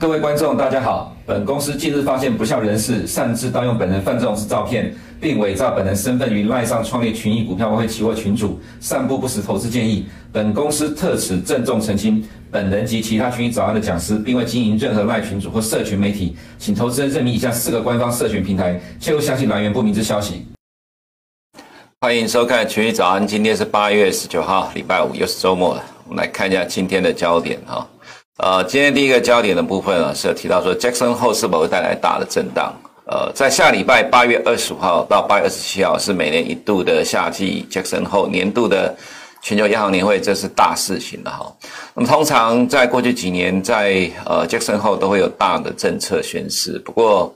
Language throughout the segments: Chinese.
各位观众，大家好。本公司近日发现不肖人士擅自盗用本人范仲式照片，并伪造本人身份于赖上创立群益股票外汇期货群组，散布不实投资建议。本公司特此郑重澄清，本人及其他群益早安的讲师，并未经营任何赖群组或社群媒体，请投资人认明以下四个官方社群平台，切勿相信来源不明之消息。欢迎收看群益早安，今天是八月十九号，礼拜五，又是周末了。我们来看一下今天的焦点哈。呃，今天第一个焦点的部分啊，是有提到说，Jackson 周是否会带来大的震荡？呃，在下礼拜八月二十五号到八月二十七号是每年一度的夏季 Jackson 周年度的全球央行年会，这是大事情了哈。那么通常在过去几年在，呃 Jackson 周都会有大的政策宣示，不过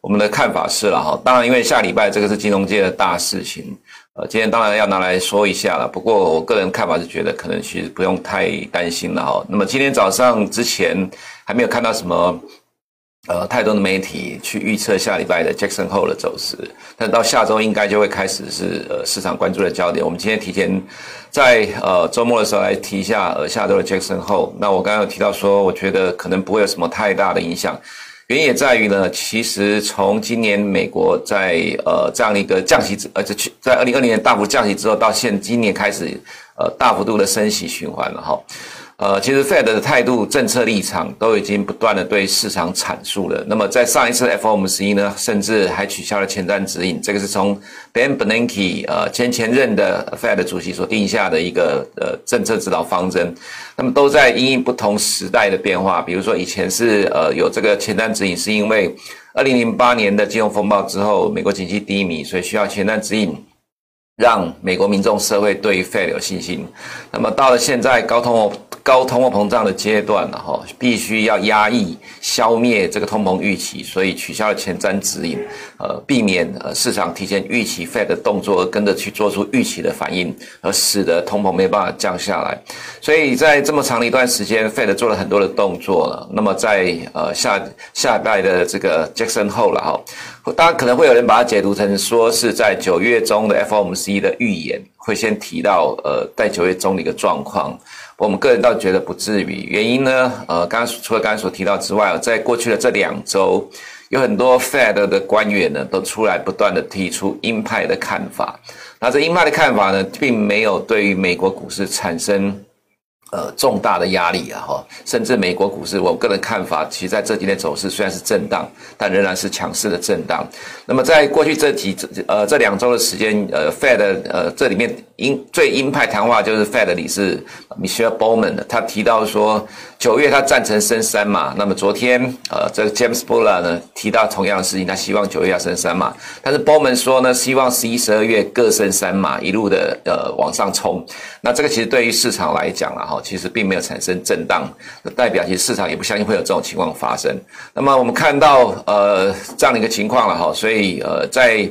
我们的看法是了哈，当然因为下礼拜这个是金融界的大事情。呃，今天当然要拿来说一下了。不过我个人看法是觉得，可能其实不用太担心了哈。那么今天早上之前还没有看到什么呃太多的媒体去预测下礼拜的 Jackson Hole 的走势，但到下周应该就会开始是呃市场关注的焦点。我们今天提前在呃周末的时候来提一下呃下周的 Jackson Hole。那我刚刚有提到说，我觉得可能不会有什么太大的影响。原因也在于呢，其实从今年美国在呃这样的一个降息之，呃，这去在二零二零年大幅降息之后，到现今年开始呃大幅度的升息循环了哈。呃，其实 Fed 的态度、政策立场都已经不断的对市场阐述了。那么在上一次 FOMC 呢，甚至还取消了前瞻指引，这个是从 Ben Bernanke 呃前前任的 Fed 主席所定下的一个呃政策指导方针。那么都在因应不同时代的变化，比如说以前是呃有这个前瞻指引，是因为二零零八年的金融风暴之后，美国经济低迷，所以需要前瞻指引。让美国民众社会对于 Fed 有信心。那么到了现在高通高通货膨胀的阶段了哈，必须要压抑、消灭这个通膨预期，所以取消了前瞻指引，呃，避免呃市场提前预期 Fed 的动作而跟着去做出预期的反应，而使得通膨没办法降下来。所以在这么长的一段时间，Fed 做了很多的动作了。那么在呃下下代的这个 Jackson 后了哈。当然可能会有人把它解读成说是在九月中的 FOMC 的预言，会先提到呃在九月中的一个状况。我们个人倒觉得不至于。原因呢，呃，刚刚除了刚才所提到之外，在过去的这两周，有很多 Fed 的官员呢都出来不断的提出鹰派的看法。那这鹰派的看法呢，并没有对于美国股市产生。呃，重大的压力啊，哈，甚至美国股市，我个人看法，其实在这几天走势虽然是震荡，但仍然是强势的震荡。那么，在过去这几呃这两周的时间，呃，Fed 呃这里面鹰最鹰派谈话就是 Fed 理事 Michelle Bowman，他提到说，九月他赞成升三嘛。那么昨天呃这个 James Bullard 呢提到同样的事情，他希望九月要升三嘛，但是 Bohn 说呢，希望十一、十二月各升三码，一路的呃往上冲。那这个其实对于市场来讲了哈。其实并没有产生震荡，代表其实市场也不相信会有这种情况发生。那么我们看到呃这样的一个情况了哈，所以呃在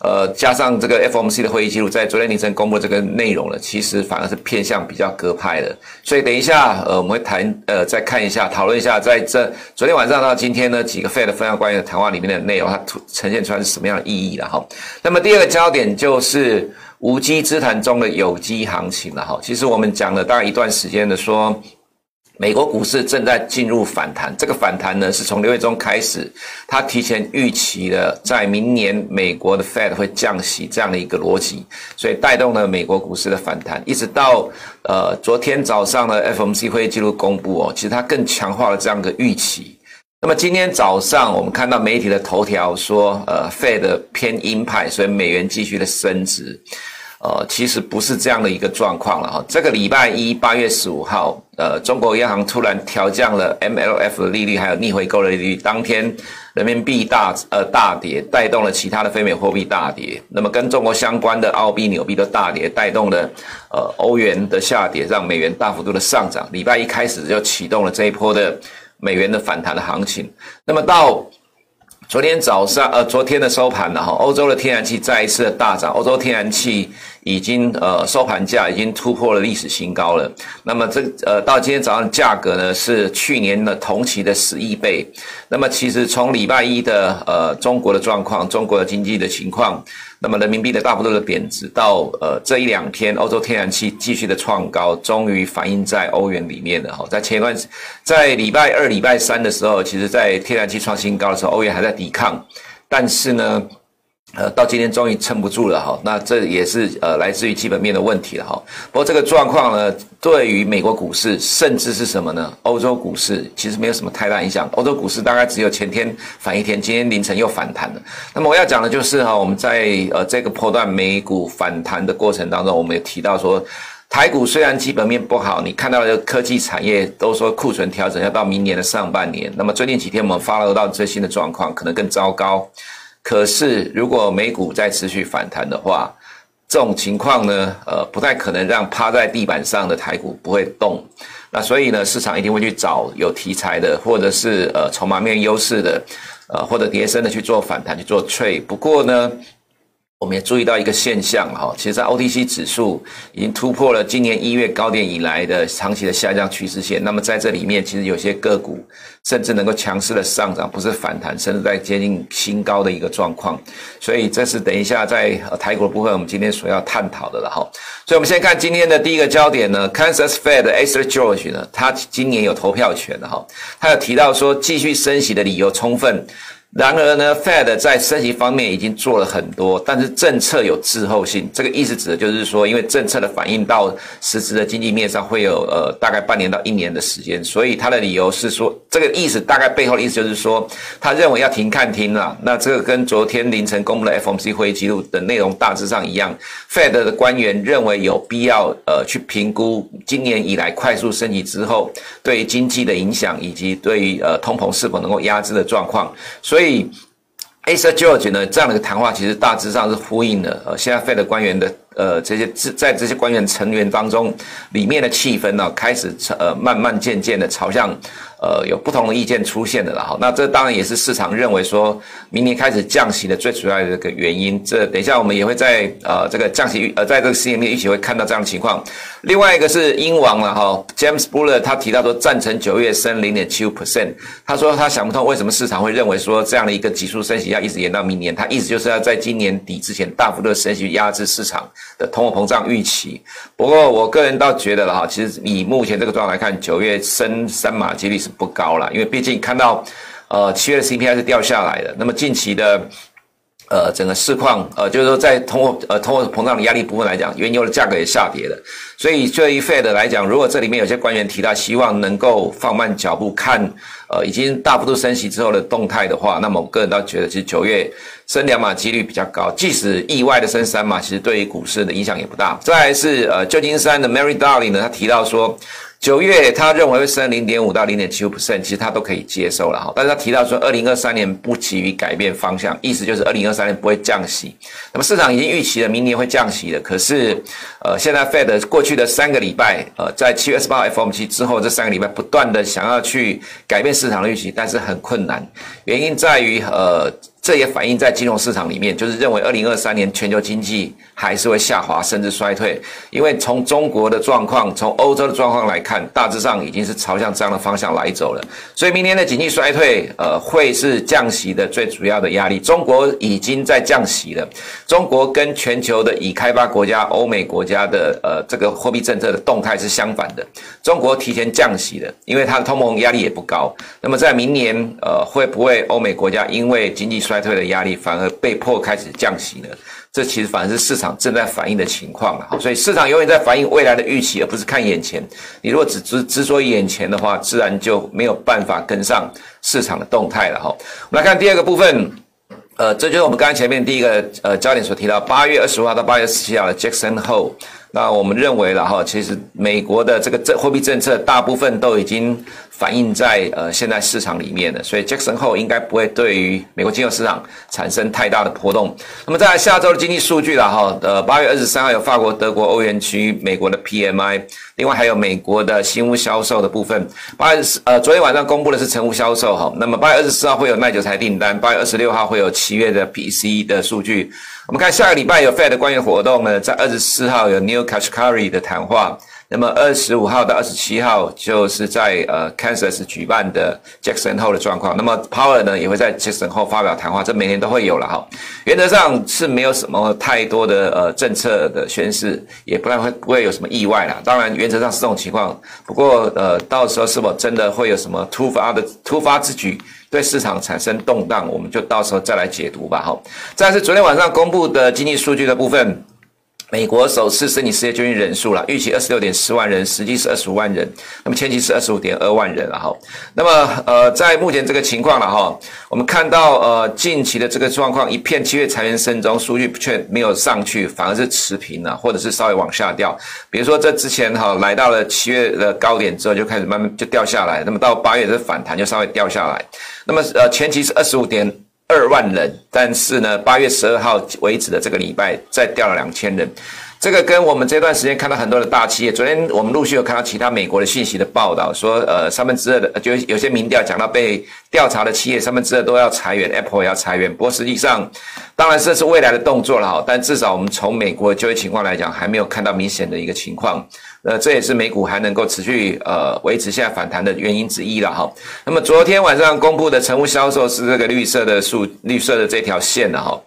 呃加上这个 FOMC 的会议记录，在昨天凌晨公布这个内容了，其实反而是偏向比较鸽派的。所以等一下呃我们会谈呃再看一下讨论一下，在这昨天晚上到今天呢几个 Fed 分析官员的谈话里面的内容，它呈现出来是什么样的意义了哈。那么第二个焦点就是。无稽之谈中的有机行情了哈，其实我们讲了大概一段时间的说，美国股市正在进入反弹，这个反弹呢是从六月中开始，它提前预期了在明年美国的 Fed 会降息这样的一个逻辑，所以带动了美国股市的反弹，一直到呃昨天早上的 FOMC 会议记录公布哦，其实它更强化了这样的预期。那么今天早上，我们看到媒体的头条说，呃，Fed 偏鹰派，所以美元继续的升值。呃，其实不是这样的一个状况了哈。这个礼拜一，八月十五号，呃，中国央行突然调降了 MLF 的利率，还有逆回购的利率，当天人民币大呃大跌，带动了其他的非美货币大跌。那么跟中国相关的澳币、纽币都大跌，带动了呃欧元的下跌，让美元大幅度的上涨。礼拜一开始就启动了这一波的。美元的反弹的行情，那么到昨天早上，呃，昨天的收盘了哈，欧洲的天然气再一次的大涨，欧洲天然气已经呃收盘价已经突破了历史新高了。那么这呃到今天早上价格呢是去年的同期的十一倍。那么其实从礼拜一的呃中国的状况、中国的经济的情况，那么人民币的大幅度的贬值，到呃这一两天欧洲天然气继续的创高，终于反映在欧元里面了哈。在前一段在礼拜二、礼拜三的时候，其实在天然气创新高的时候，欧元还在抵抗，但是呢。呃，到今天终于撑不住了哈，那这也是呃来自于基本面的问题了哈。不过这个状况呢，对于美国股市，甚至是什么呢？欧洲股市其实没有什么太大影响。欧洲股市大概只有前天反一天，今天凌晨又反弹了。那么我要讲的就是哈，我们在呃这个波段美股反弹的过程当中，我们也提到说，台股虽然基本面不好，你看到的科技产业都说库存调整要到明年的上半年。那么最近几天我们发了到最新的状况，可能更糟糕。可是，如果美股再持续反弹的话，这种情况呢，呃，不太可能让趴在地板上的台股不会动。那所以呢，市场一定会去找有题材的，或者是呃筹码面优势的，呃或者跌升的去做反弹，去做 trade。不过呢，我们也注意到一个现象哈，其实，在 OTC 指数已经突破了今年一月高点以来的长期的下降趋势线。那么在这里面，其实有些个股甚至能够强势的上涨，不是反弹，甚至在接近新高的一个状况。所以这是等一下在台股的部分，我们今天所要探讨的了哈。所以我们先看今天的第一个焦点呢，Kansas Fed Esther George 呢，他今年有投票权的哈，他有提到说继续升息的理由充分。然而呢，Fed 在升息方面已经做了很多，但是政策有滞后性。这个意思指的就是说，因为政策的反应到实质的经济面上会有呃大概半年到一年的时间，所以他的理由是说，这个意思大概背后的意思就是说，他认为要停看停了。那这个跟昨天凌晨公布的 FOMC 会议记录的内容大致上一样，Fed 的官员认为有必要呃去评估今年以来快速升级之后对于经济的影响，以及对于呃通膨是否能够压制的状况，所以。所以 a s a George 呢，这样的一个谈话，其实大致上是呼应了呃，现在 Fed 官员的。呃，这些在这些官员成员当中，里面的气氛呢，开始呃慢慢渐渐的朝向呃有不同的意见出现的了哈。那这当然也是市场认为说明年开始降息的最主要的一个原因。这等一下我们也会在呃这个降息呃在这个 CME 一起会看到这样的情况。另外一个是英王了哈，James Buller 他提到说赞成九月升零点七五 percent。他说他想不通为什么市场会认为说这样的一个急速升息要一直延到明年。他意思就是要在今年底之前大幅度的升息压制市场的通货膨胀预期，不过我个人倒觉得了哈，其实以目前这个状态来看，九月升三码几率是不高了，因为毕竟看到，呃，七月的 CPI 是掉下来的，那么近期的。呃，整个市况，呃，就是说在通货呃通货膨胀的压力部分来讲，原油的价格也下跌了。所以对于 Fed 来讲，如果这里面有些官员提到希望能够放慢脚步看，呃，已经大幅度升息之后的动态的话，那么我个人倒觉得，其实九月升两码几率比较高。即使意外的升三码，其实对于股市的影响也不大。再来是呃旧金山的 Mary Darling 呢，他提到说。九月，他认为会升零点五到零点七五 percent，其实他都可以接受了哈。但是他提到说，二零二三年不急于改变方向，意思就是二零二三年不会降息。那么市场已经预期了明年会降息的，可是，呃，现在 Fed 过去的三个礼拜，呃，在七月十八号 FOMC 之后这三个礼拜，不断的想要去改变市场的预期，但是很困难，原因在于呃。这也反映在金融市场里面，就是认为二零二三年全球经济还是会下滑，甚至衰退。因为从中国的状况，从欧洲的状况来看，大致上已经是朝向这样的方向来走了。所以明年的经济衰退，呃，会是降息的最主要的压力。中国已经在降息了，中国跟全球的已开发国家、欧美国家的呃这个货币政策的动态是相反的。中国提前降息了，因为它的通膨压力也不高。那么在明年，呃，会不会欧美国家因为经济衰衰退的压力反而被迫开始降息了，这其实反而是市场正在反映的情况了。所以市场永远在反映未来的预期，而不是看眼前。你如果只执执着眼前的话，自然就没有办法跟上市场的动态了哈。我们来看第二个部分，呃，这就是我们刚才前面第一个呃焦点所提到，八月二十五号到八月十七号的 Jackson Hole。那我们认为了哈，其实美国的这个政货币政策大部分都已经反映在呃现在市场里面了，所以 Jackson Hole 应该不会对于美国金融市场产生太大的波动。那么在下周的经济数据了哈，呃八月二十三号有法国、德国、欧元区、美国的 PMI，另外还有美国的新屋销售的部分。八月呃昨天晚上公布的是成屋销售哈，那么八月二十四号会有耐久财订单，八月二十六号会有七月的 P C 的数据。我们看下个礼拜有 Fed 的官员活动呢，在二十四号有 New Kashkari 的谈话。那么二十五号到二十七号就是在呃 Kansas 举办的 Jackson 后的状况。那么 Powell 呢也会在 Jackson Hole 发表谈话，这每年都会有了哈。原则上是没有什么太多的呃政策的宣示，也不然会不会有什么意外啦。当然原则上是这种情况，不过呃到时候是否真的会有什么突发的突发之举对市场产生动荡，我们就到时候再来解读吧哈。再是昨天晚上公布的经济数据的部分。美国首次申请失业救济人数了，预期二十六点四万人，实际是二十五万人。那么前期是二十五点二万人了哈。那么呃，在目前这个情况了哈，我们看到呃近期的这个状况，一片七月裁员声中，数据却没有上去，反而是持平了，或者是稍微往下掉。比如说这之前哈来到了七月的高点之后，就开始慢慢就掉下来。那么到八月的反弹就稍微掉下来。那么呃前期是二十五点。二万人，但是呢，八月十二号为止的这个礼拜再掉了两千人，这个跟我们这段时间看到很多的大企业，昨天我们陆续有看到其他美国的信息的报道，说呃三分之二的就有些民调讲到被调查的企业三分之二都要裁员，Apple 也要裁员，不过实际上当然这是未来的动作了哈，但至少我们从美国的就业情况来讲，还没有看到明显的一个情况。呃，这也是美股还能够持续呃维持现在反弹的原因之一了哈。那么昨天晚上公布的成屋销售是这个绿色的数，绿色的这条线了哈。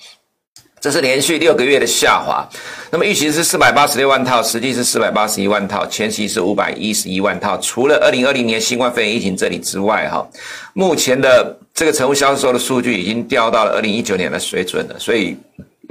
这是连续六个月的下滑。那么预期是四百八十六万套，实际是四百八十一万套，前期是五百一十一万套。除了二零二零年新冠肺炎疫情这里之外哈，目前的这个成屋销售的数据已经掉到了二零一九年的水准了，所以。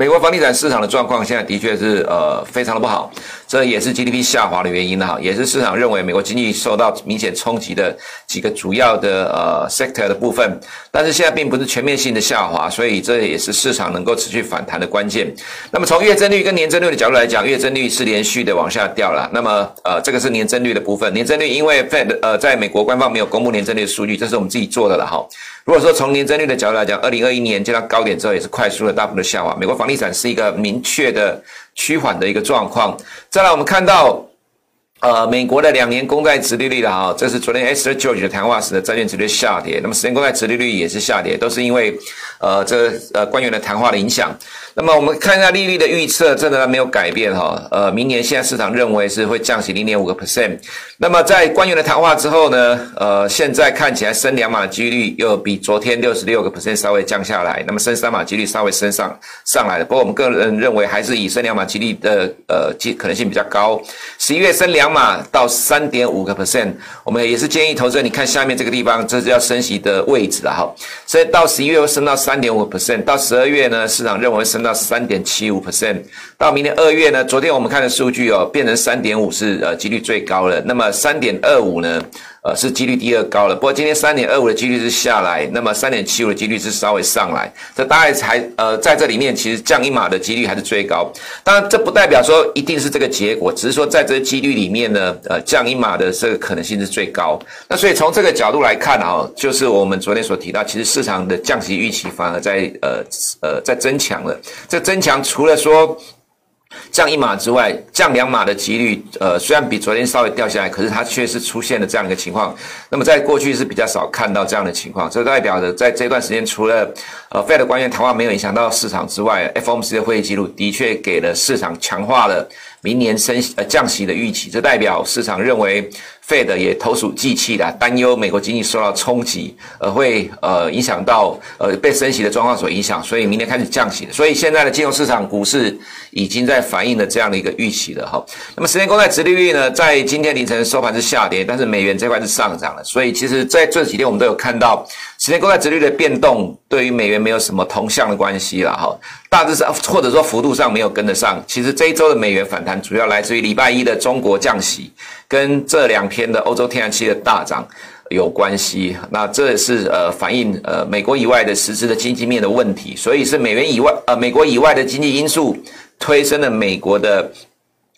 美国房地产市场的状况现在的确是呃非常的不好，这也是 GDP 下滑的原因哈，也是市场认为美国经济受到明显冲击的几个主要的呃 sector 的部分，但是现在并不是全面性的下滑，所以这也是市场能够持续反弹的关键。那么从月增率跟年增率的角度来讲，月增率是连续的往下掉了。那么呃这个是年增率的部分，年增率因为 Fed 呃在美国官方没有公布年增率的数据，这是我们自己做的了哈。如果说从年增率的角度来讲，二零二一年见到高点之后也是快速的大幅的下滑。美国房地产是一个明确的趋缓的一个状况。再来，我们看到。呃，美国的两年公债殖利率了哈，这是昨天 S George 的谈话时的债券殖利率下跌，那么十年公债殖利率也是下跌，都是因为呃这呃官员的谈话的影响。那么我们看一下利率的预测，真的没有改变哈。呃，明年现在市场认为是会降息零点五个 percent。那么在官员的谈话之后呢，呃，现在看起来升两码的几率又比昨天六十六个 percent 稍微降下来，那么升三码几率稍微升上上来了。不过我们个人认为还是以升两码几率的呃可能性比较高。十一月升两。码到三点五个 percent，我们也是建议投资者，你看下面这个地方，这是要升息的位置了哈。所以到十一月会升到三点五 percent，到十二月呢，市场认为升到三点七五 percent，到明年二月呢，昨天我们看的数据哦，变成三点五是呃几率最高了，那么三点二五呢？呃，是几率第二高了。不过今天三点二五的几率是下来，那么三点七五的几率是稍微上来。这大概还呃，在这里面其实降一码的几率还是最高。当然，这不代表说一定是这个结果，只是说在这个几率里面呢，呃，降一码的这个可能性是最高。那所以从这个角度来看啊、哦，就是我们昨天所提到，其实市场的降息预期反而在呃呃在增强了。这增强除了说。降一码之外，降两码的几率，呃，虽然比昨天稍微掉下来，可是它确实出现了这样一个情况。那么在过去是比较少看到这样的情况，这代表着在这段时间，除了呃 Fed 官员谈话没有影响到市场之外，FOMC 的会议记录的确给了市场强化了明年升呃降息的预期。这代表市场认为。Fed 也投鼠忌器啦，担忧美国经济受到冲击，而会呃影响到呃被升息的状况所影响，所以明天开始降息。所以现在的金融市场、股市已经在反映了这样的一个预期了哈。那么十年公债殖利率呢，在今天凌晨收盘是下跌，但是美元这块是上涨了。所以其实在这几天我们都有看到十年公债殖率的变动，对于美元没有什么同向的关系了哈。大致上或者说幅度上没有跟得上。其实这一周的美元反弹主要来自于礼拜一的中国降息。跟这两天的欧洲天然气的大涨有关系，那这是呃反映呃美国以外的实质的经济面的问题，所以是美元以外呃美国以外的经济因素推升了美国的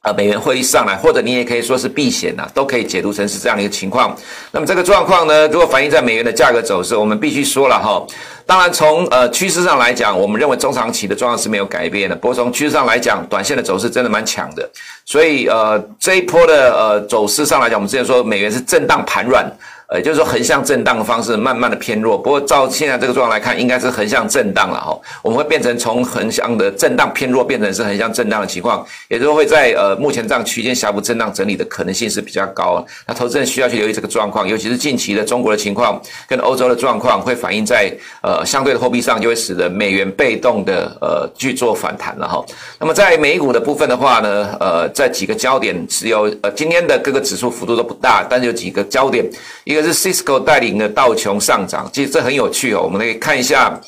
呃美元汇率上来，或者你也可以说是避险呐、啊，都可以解读成是这样的一个情况。那么这个状况呢，如果反映在美元的价格走势，我们必须说了哈。当然，从呃趋势上来讲，我们认为中长期的状况是没有改变的。不过从趋势上来讲，短线的走势真的蛮强的。所以呃这一波的呃走势上来讲，我们之前说美元是震荡盘软，呃，就是说横向震荡的方式慢慢的偏弱。不过照现在这个状况来看，应该是横向震荡了哈。我们会变成从横向的震荡偏弱变成是横向震荡的情况，也就会在呃目前这样区间小幅震荡整理的可能性是比较高。那投资人需要去留意这个状况，尤其是近期的中国的情况跟欧洲的状况，会反映在呃相对的货币上，就会使得美元被动的呃去做反弹了哈。那么在美股的部分的话呢，呃，在几个焦点只有呃今天的各个指数幅度都不大，但是有几个焦点，一个。这是 Cisco 带领的道琼上涨，其实这很有趣哦。我们可以看一下，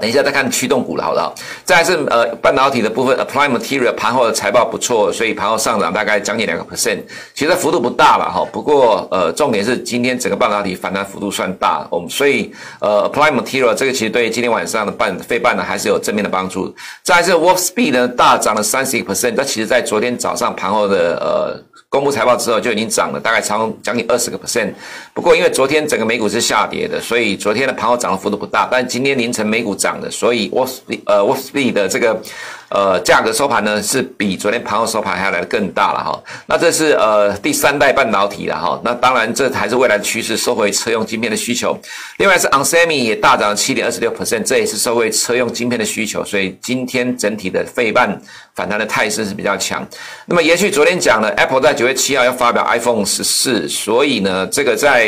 等一下再看驱动股了，好不好？再是呃半导体的部分，Applied Material 盘后的财报不错，所以盘后上涨大概将近两个 percent，其实幅度不大了哈。不过呃，重点是今天整个半导体反弹幅度算大，我们所以呃 Applied Material 这个其实对今天晚上的半费半呢还是有正面的帮助。再来是 Wolfspeed 呢大涨了三十一 percent，它其实在昨天早上盘后的呃。公布财报之后就已经涨了大概超将近二十个 percent，不过因为昨天整个美股是下跌的，所以昨天的盘后涨的幅度不大。但今天凌晨美股涨的，所以 Wolfspeed 呃 Wolfspeed 的这个。呃，价格收盘呢是比昨天盘后收盘还要来得更大了哈。那这是呃第三代半导体了哈。那当然这还是未来的趋势，收回车用晶片的需求。另外是 onsemi 也大涨了七点二十六 percent，这也是收回车用晶片的需求。所以今天整体的费半反弹的态势是比较强。那么延续昨天讲了，Apple 在九月七号要发表 iPhone 十四，所以呢这个在。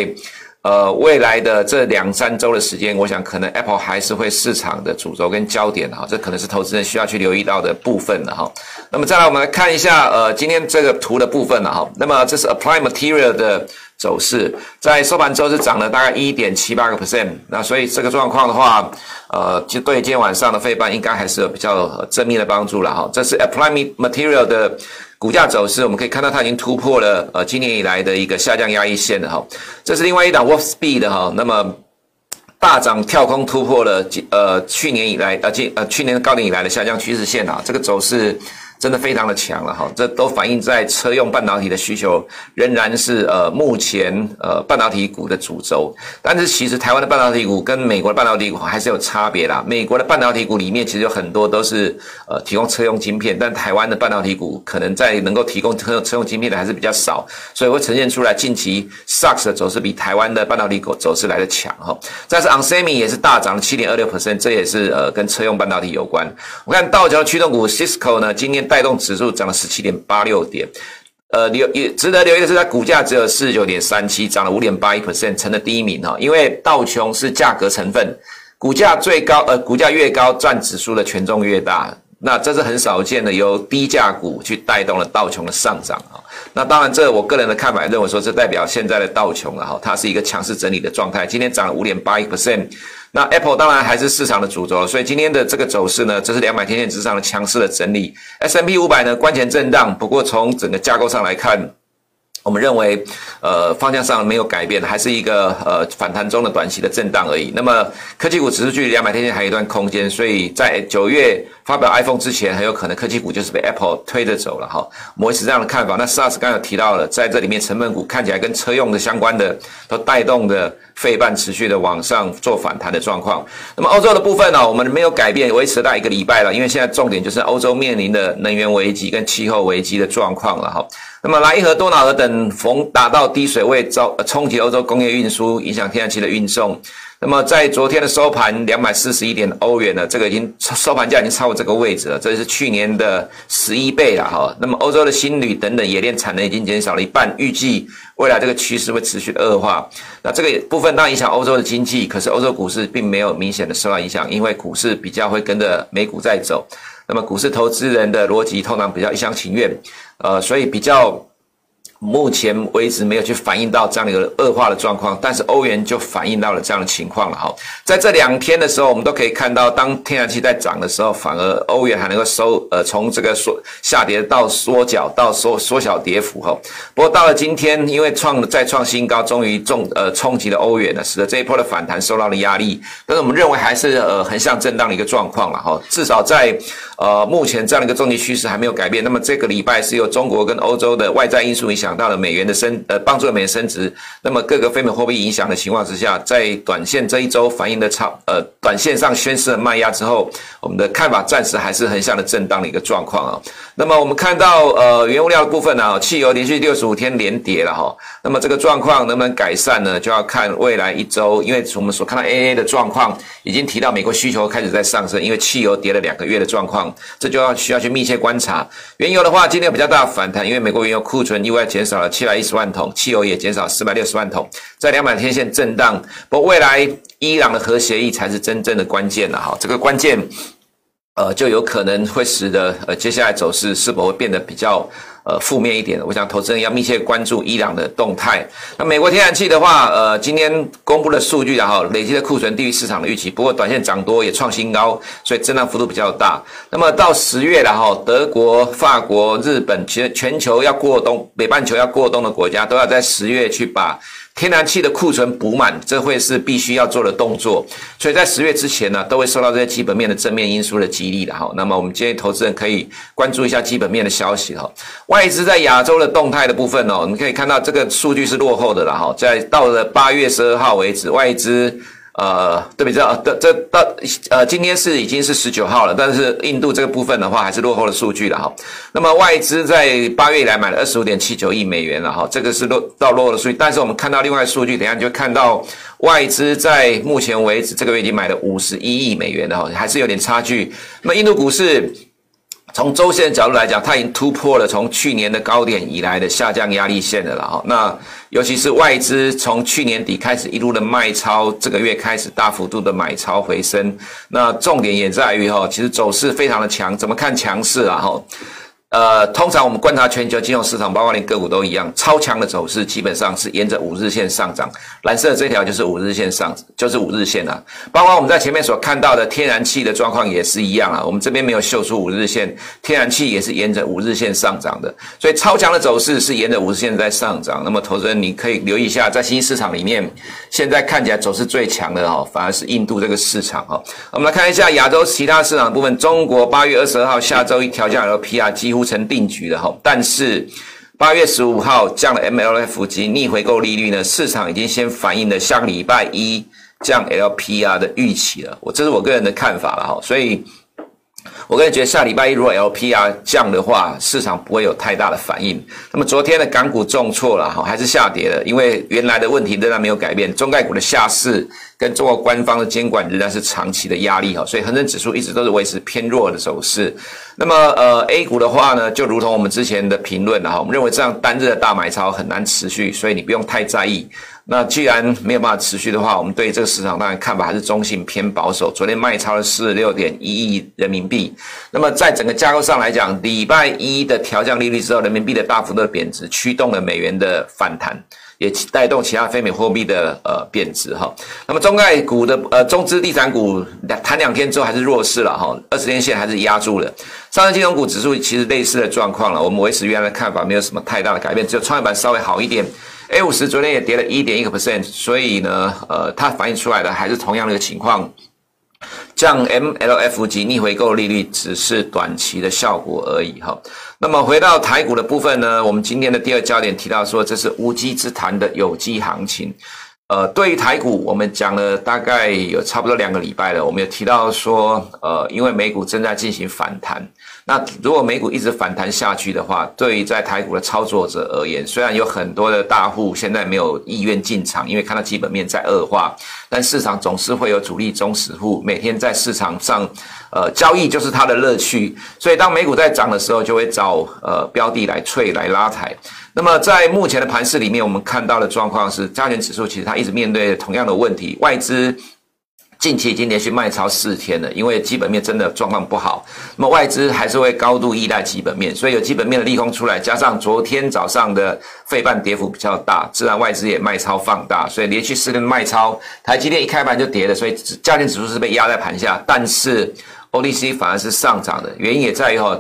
呃，未来的这两三周的时间，我想可能 Apple 还是会市场的主轴跟焦点哈，这可能是投资人需要去留意到的部分了哈。那么再来，我们来看一下呃今天这个图的部分了哈。那么这是 Apply Material 的走势，在收盘之后是涨了大概一点七八个 percent。那所以这个状况的话，呃，就对今天晚上的费半应该还是有比较正面的帮助了哈。这是 Applied Material 的。股价走势，我们可以看到它已经突破了呃今年以来的一个下降压抑线了哈。这是另外一档 Wolfspeed 哈，那么大涨跳空突破了呃去年以来呃今呃去年高点以来的下降趋势线啊，这个走势。真的非常的强了哈，这都反映在车用半导体的需求仍然是呃目前呃半导体股的主轴，但是其实台湾的半导体股跟美国的半导体股还是有差别啦。美国的半导体股里面其实有很多都是呃提供车用晶片，但台湾的半导体股可能在能够提供车用车用晶片的还是比较少，所以会呈现出来近期 SAAR 的走势比台湾的半导体股走势来的强哈。再是 onsemi 也是大涨了七点二六 percent，这也是呃跟车用半导体有关。我看道桥驱动股 Cisco 呢，今天。带动指数涨了十七点八六点，呃，留也值得留意的是，它股价只有四十九点三七，涨了五点八一 percent，成了第一名哈。因为道琼是价格成分，股价最高，呃，股价越高，占指数的权重越大。那这是很少见的，由低价股去带动了道琼的上涨啊。那当然，这我个人的看法认为说，这代表现在的道琼了哈，它是一个强势整理的状态，今天涨了五点八一 percent。那 Apple 当然还是市场的主轴，所以今天的这个走势呢，这是两百天线之上的强势的整理。S&P 五百呢，关前震荡，不过从整个架构上来看。我们认为，呃，方向上没有改变，还是一个呃反弹中的短期的震荡而已。那么科技股只是距离两百天线还有一段空间，所以在九月发表 iPhone 之前，很有可能科技股就是被 Apple 推着走了哈。我们是这样的看法。那 SARS 刚才有提到了，在这里面成本股看起来跟车用的相关的都带动的费半持续的往上做反弹的状况。那么欧洲的部分呢，我们没有改变，维持到一个礼拜了，因为现在重点就是欧洲面临的能源危机跟气候危机的状况了哈。那么莱茵河、多瑙河等逢达到低水位，遭冲击欧洲工业运输，影响天然气的运送。那么在昨天的收盘，两百四十一点欧元呢，这个已经收盘价已经超过这个位置了，这是去年的十一倍了哈。那么欧洲的新铝等等冶炼产能已经减少了一半，预计未来这个趋势会持续恶化。那这个部分当然影响欧洲的经济，可是欧洲股市并没有明显的受到影响，因为股市比较会跟着美股在走。那么股市投资人的逻辑通常比较一厢情愿。呃，所以比较目前为止没有去反映到这样的一个恶化的状况，但是欧元就反映到了这样的情况了哈。在这两天的时候，我们都可以看到，当天然气在涨的时候，反而欧元还能够收呃从这个缩下跌到缩脚到缩缩小跌幅哈。不过到了今天，因为创再创新高，终于重呃冲击了欧元了，使得这一波的反弹受到了压力。但是我们认为还是呃横向震荡的一个状况了哈，至少在呃目前这样的一个终极趋势还没有改变。那么这个礼拜是由中国跟欧洲的外在因素影响，响到了美元的升，呃，帮助美元升值。那么各个非美货币影响的情况之下，在短线这一周反映的超，呃，短线上宣示了卖压之后，我们的看法暂时还是横向的震荡的一个状况啊。那么我们看到，呃，原物料的部分呢，汽油连续六十五天连跌了哈。那么这个状况能不能改善呢？就要看未来一周，因为我们所看到 AA 的状况已经提到美国需求开始在上升，因为汽油跌了两个月的状况，这就要需要去密切观察。原油的话，今天有比较大反弹，因为美国原油库存意外减减少了七百一十万桶，汽油也减少四百六十万桶，在两百天线震荡。不过未来伊朗的核协议才是真正的关键了哈，这个关键，呃，就有可能会使得呃接下来走势是否会变得比较。呃，负面一点，我想投资人要密切关注伊朗的动态。那美国天然气的话，呃，今天公布的数据然后累积的库存低于市场的预期，不过短线涨多也创新高，所以震荡幅度比较大。那么到十月然后，德国、法国、日本，其实全球要过冬，北半球要过冬的国家都要在十月去把。天然气的库存补满，这会是必须要做的动作，所以在十月之前呢，都会受到这些基本面的正面因素的激励的哈。那么我们今天投资人可以关注一下基本面的消息哈。外资在亚洲的动态的部分哦，你可以看到这个数据是落后的了哈，在到了八月十二号为止，外资。呃，对比这这这到呃，今天是已经是十九号了，但是印度这个部分的话还是落后的数据了哈。那么外资在八月以来买了二十五点七九亿美元了哈，这个是落到落后的数据。但是我们看到另外数据，等下你就看到外资在目前为止这个月已经买了五十一亿美元了哈，还是有点差距。那么印度股市。从周线的角度来讲，它已经突破了从去年的高点以来的下降压力线的了哈。那尤其是外资从去年底开始一路的卖超，这个月开始大幅度的买超回升。那重点也在于哈，其实走势非常的强，怎么看强势啊哈？呃，通常我们观察全球金融市场，包括连个股都一样，超强的走势基本上是沿着五日线上涨。蓝色这条就是五日线上，就是五日线啊。包括我们在前面所看到的天然气的状况也是一样啊。我们这边没有秀出五日线，天然气也是沿着五日线上涨的。所以超强的走势是沿着五日线在上涨。那么投资人你可以留意一下，在新兴市场里面，现在看起来走势最强的哦，反而是印度这个市场哦。我们来看一下亚洲其他市场部分，中国八月二十二号下周一调降 LPR 几乎。不成定局了哈，但是八月十五号降了 MLF 及逆回购利率呢，市场已经先反映了下礼拜一降 LPR 的预期了。我这是我个人的看法了哈，所以我个人觉得下礼拜一如果 LPR 降的话，市场不会有太大的反应。那么昨天的港股重挫了哈，还是下跌了，因为原来的问题仍然没有改变，中概股的下市。跟中国官方的监管仍然是长期的压力哈，所以恒生指数一直都是维持偏弱的走势。那么呃，A 股的话呢，就如同我们之前的评论了哈，我们认为这样单日的大买超很难持续，所以你不用太在意。那既然没有办法持续的话，我们对这个市场当然看法还是中性偏保守。昨天卖超了四十六点一亿人民币。那么在整个架构上来讲，礼拜一的调降利率之后，人民币的大幅度的贬值，驱动了美元的反弹。也带动其他非美货币的呃贬值哈，那么中概股的呃中资地产股弹两天之后还是弱势了哈，二十天线还是压住了。上证金融股指数其实类似的状况了，我们维持原来的看法，没有什么太大的改变，只有创业板稍微好一点。A 五十昨天也跌了一点一个 percent，所以呢，呃，它反映出来的还是同样的一个情况。降 MLF 及逆回购利率只是短期的效果而已哈。那么回到台股的部分呢，我们今天的第二焦点提到说，这是无稽之谈的有机行情。呃，对于台股，我们讲了大概有差不多两个礼拜了，我们有提到说，呃，因为美股正在进行反弹。那如果美股一直反弹下去的话，对于在台股的操作者而言，虽然有很多的大户现在没有意愿进场，因为看到基本面在恶化，但市场总是会有主力中实户每天在市场上，呃，交易就是他的乐趣。所以当美股在涨的时候，就会找呃标的来脆来拉抬。那么在目前的盘势里面，我们看到的状况是，加权指数其实它一直面对同样的问题，外资。近期已经连续卖超四天了，因为基本面真的状况不好。那么外资还是会高度依赖基本面，所以有基本面的利空出来，加上昨天早上的费半跌幅比较大，自然外资也卖超放大，所以连续四根卖超，台积电一开盘就跌了，所以加权指数是被压在盘下。但是 OTC 反而是上涨的，原因也在于哈，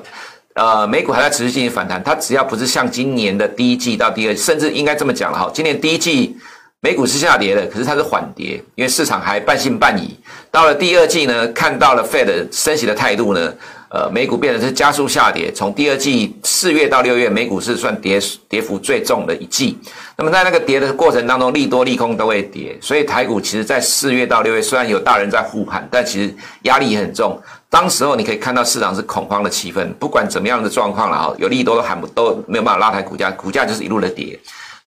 呃，美股还在持续进行反弹，它只要不是像今年的第一季到第二，甚至应该这么讲了哈，今年第一季。美股是下跌的，可是它是缓跌，因为市场还半信半疑。到了第二季呢，看到了 Fed 升息的态度呢，呃，美股变成是加速下跌，从第二季四月到六月，美股是算跌跌幅最重的一季。那么在那个跌的过程当中，利多利空都会跌，所以台股其实在四月到六月，虽然有大人在护盘，但其实压力也很重。当时候你可以看到市场是恐慌的气氛，不管怎么样的状况了哈，有利多都喊不都没有办法拉抬股价，股价就是一路的跌。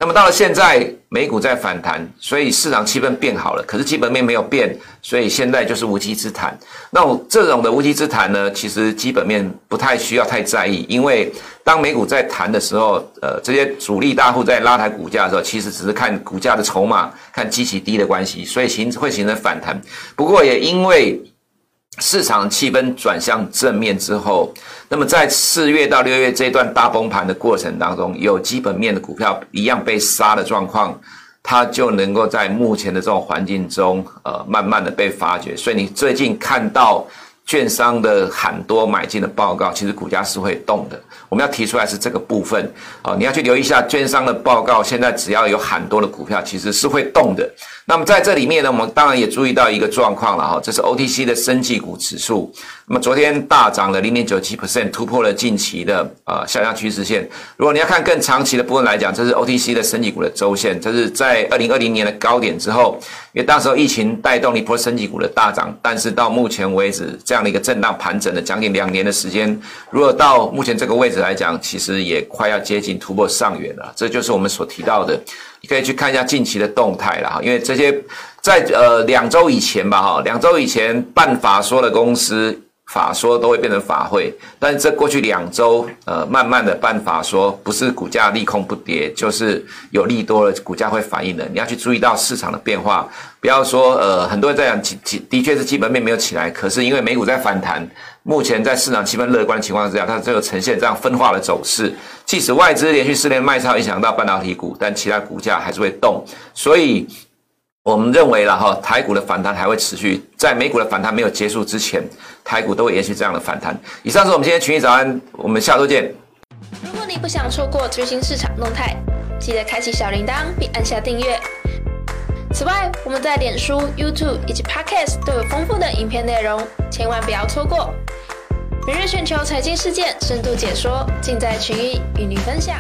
那么到了现在，美股在反弹，所以市场气氛变好了。可是基本面没有变，所以现在就是无稽之谈。那这种的无稽之谈呢，其实基本面不太需要太在意，因为当美股在谈的时候，呃，这些主力大户在拉抬股价的时候，其实只是看股价的筹码，看基期低的关系，所以形会形成反弹。不过也因为市场气氛转向正面之后，那么在四月到六月这段大崩盘的过程当中，有基本面的股票一样被杀的状况，它就能够在目前的这种环境中，呃，慢慢的被发掘。所以你最近看到。券商的很多买进的报告，其实股价是会动的。我们要提出来是这个部分啊，你要去留意一下券商的报告。现在只要有很多的股票，其实是会动的。那么在这里面呢，我们当然也注意到一个状况了哈，这是 OTC 的生技股指数。那么昨天大涨了零点九七 percent，突破了近期的呃下降趋势线。如果你要看更长期的部分来讲，这是 OTC 的升级股的周线，这是在二零二零年的高点之后，因为当时候疫情带动了一波生技股的大涨，但是到目前为止这样的一个震荡盘整了将近两年的时间，如果到目前这个位置来讲，其实也快要接近突破上缘了。这就是我们所提到的，你可以去看一下近期的动态了哈，因为这些在呃两周以前吧哈，两周以前办法说的公司。法说都会变成法会，但是这过去两周，呃，慢慢的办法说不是股价利空不跌，就是有利多了，股价会反应的。你要去注意到市场的变化，不要说呃，很多人在讲，的确是基本面没有起来，可是因为美股在反弹，目前在市场气氛乐观的情况之下，它这个呈现这样分化的走势。即使外资连续四年卖超影响到半导体股，但其他股价还是会动，所以。我们认为了哈，台股的反弹还会持续，在美股的反弹没有结束之前，台股都会延续这样的反弹。以上是我们今天群益早安，我们下周见。如果你不想错过最新市场动态，记得开启小铃铛并按下订阅。此外，我们在脸书、YouTube 以及 Podcast 都有丰富的影片内容，千万不要错过。每日全球财经事件深度解说，尽在群益与您分享。